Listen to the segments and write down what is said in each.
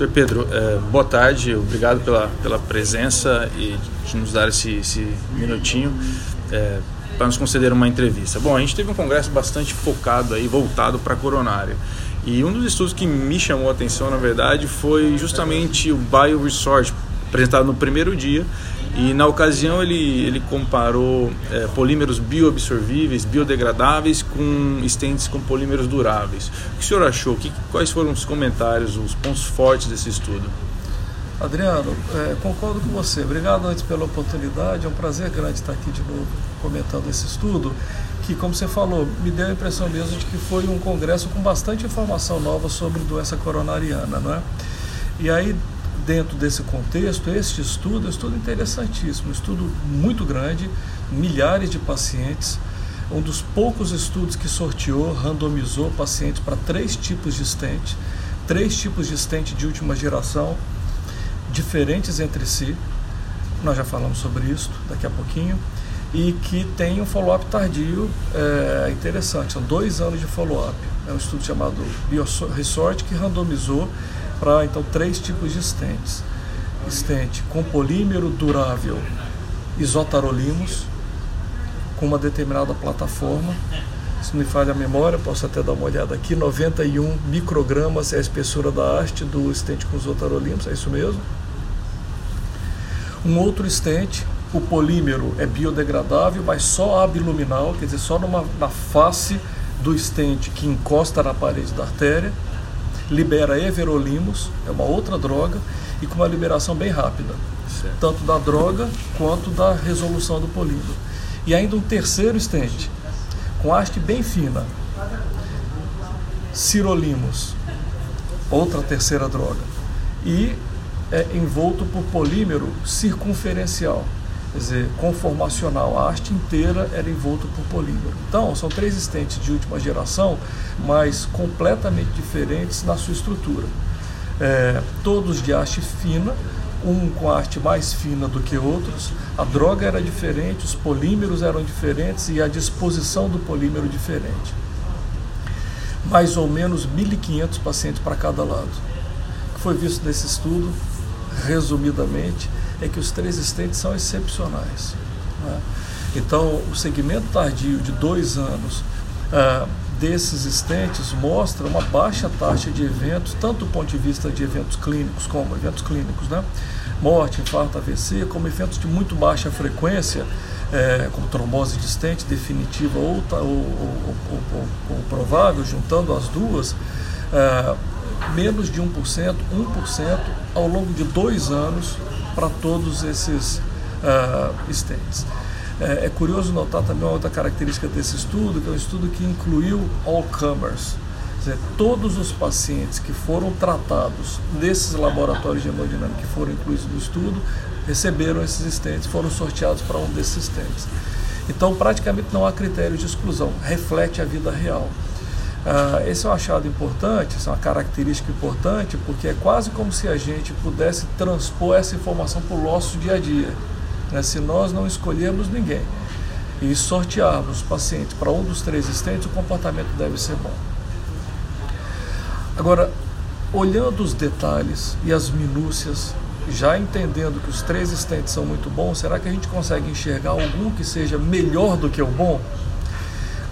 Doutor Pedro, é, boa tarde, obrigado pela, pela presença e de nos dar esse, esse minutinho é, para nos conceder uma entrevista. Bom, a gente teve um congresso bastante focado aí, voltado para a coronária. E um dos estudos que me chamou a atenção, na verdade, foi justamente o BioResource, apresentado no primeiro dia, e na ocasião ele, ele comparou é, polímeros bioabsorvíveis, biodegradáveis com estentes com polímeros duráveis. O que o senhor achou? Que, quais foram os comentários, os pontos fortes desse estudo? Adriano, é, concordo com você. Obrigado antes pela oportunidade. É um prazer grande estar aqui de novo comentando esse estudo, que, como você falou, me deu a impressão mesmo de que foi um congresso com bastante informação nova sobre doença coronariana, não é? E aí, dentro desse contexto, este estudo é um estudo interessantíssimo, um estudo muito grande, milhares de pacientes, um dos poucos estudos que sorteou, randomizou pacientes para três tipos de stent, três tipos de stent de última geração, diferentes entre si, nós já falamos sobre isso daqui a pouquinho, e que tem um follow-up tardio é, interessante, são dois anos de follow-up. É um estudo chamado BioResort que randomizou então três tipos de stents. Stent com polímero durável isotarolimos, com uma determinada plataforma. Se me falha a memória, posso até dar uma olhada aqui, 91 microgramas é a espessura da haste do stent com isotarolimos, é isso mesmo. Um outro stent, o polímero é biodegradável, mas só abluminal, quer dizer, só numa, na face do stent que encosta na parede da artéria libera everolimus, é uma outra droga, e com uma liberação bem rápida, certo. tanto da droga quanto da resolução do polímero. E ainda um terceiro stent, com haste bem fina, sirolimus, outra terceira droga, e é envolto por polímero circunferencial, quer dizer, conformacional. A haste inteira era envolta por polímero. Então, são três estentes de última geração, mas completamente diferentes na sua estrutura. É, todos de haste fina, um com haste mais fina do que outros, a droga era diferente, os polímeros eram diferentes e a disposição do polímero diferente. Mais ou menos 1.500 pacientes para cada lado. O que foi visto nesse estudo, resumidamente, é que os três estentes são excepcionais. Né? Então, o segmento tardio de dois anos ah, desses estentes mostra uma baixa taxa de eventos, tanto do ponto de vista de eventos clínicos, como eventos clínicos, né? morte, infarto, AVC, como eventos de muito baixa frequência, é, como trombose de estente definitiva ou, ou, ou, ou, provável, juntando as duas, é, menos de 1%, 1% ao longo de dois anos para todos esses uh. É, é, curioso notar também uma outra característica desse estudo, que é um estudo que incluiu all comers, dizer, todos os pacientes que foram tratados nesses laboratórios de hemodinâmica que foram incluídos no estudo receberam esses estentes, foram sorteados para um desses estentes. Então, praticamente não há critério de exclusão, reflete a vida real. Uh, esse é um achado importante, essa é uma característica importante, porque é quase como se a gente pudesse transpor essa informação para o nosso dia a dia. Né? Se nós não escolhermos ninguém e sortearmos os pacientes para um dos três estentes, o comportamento deve ser bom. Agora, olhando os detalhes e as minúcias, já entendendo que os três estentes são muito bons, será que a gente consegue enxergar algum que seja melhor do que o bom?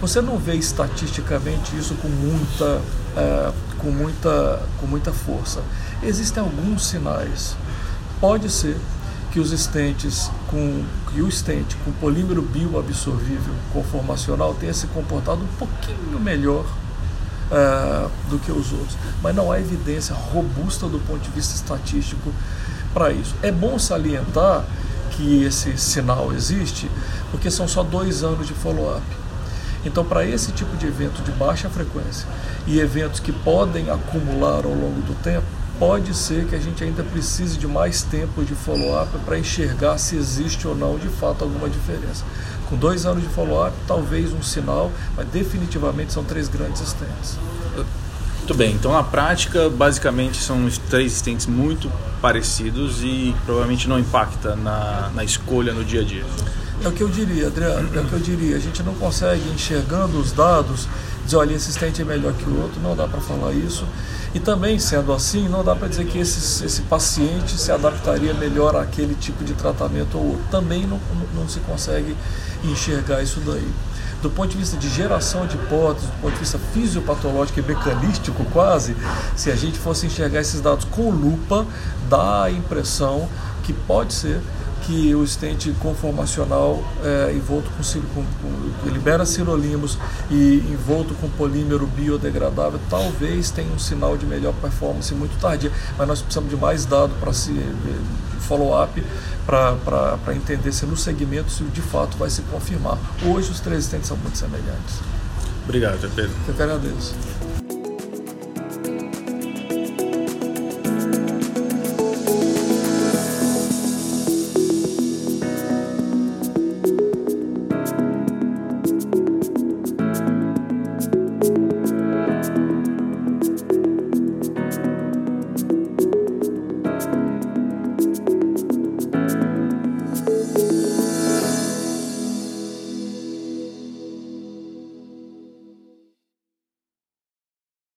Você não vê estatisticamente isso com muita, é, com muita, com muita força. Existem alguns sinais. Pode ser que os estentes com que o estente com polímero bioabsorvível conformacional tenha se comportado um pouquinho melhor uh, do que os outros, mas não há evidência robusta do ponto de vista estatístico para isso. É bom salientar que esse sinal existe, porque são só dois anos de follow-up. Então, para esse tipo de evento de baixa frequência e eventos que podem acumular ao longo do tempo, pode ser que a gente ainda precise de mais tempo de follow-up para enxergar se existe ou não de fato alguma diferença. Com dois anos de follow-up, talvez um sinal, mas definitivamente são três grandes stents. Muito bem, então na prática, basicamente são três stents muito parecidos e provavelmente não impacta na, na escolha no dia a dia. É o que eu diria, Adriano, é o que eu diria. A gente não consegue, enxergando os dados, dizer, olha, esse stent é melhor que o outro, não dá para falar isso. E também, sendo assim, não dá para dizer que esse, esse paciente se adaptaria melhor àquele tipo de tratamento ou outro. Também não, não se consegue enxergar isso daí do ponto de vista de geração de hipóteses, do ponto de vista fisiopatológico e mecanístico quase, se a gente fosse enxergar esses dados com lupa, dá a impressão que pode ser que o estente conformacional é, envolto com, com, com que libera sirolimus e envolto com polímero biodegradável talvez tenha um sinal de melhor performance muito tardia, mas nós precisamos de mais dado para se follow-up para entender se no segmento se de fato vai se confirmar. Hoje os três estentes são muito semelhantes. Obrigado, Pedro. Eu que agradeço.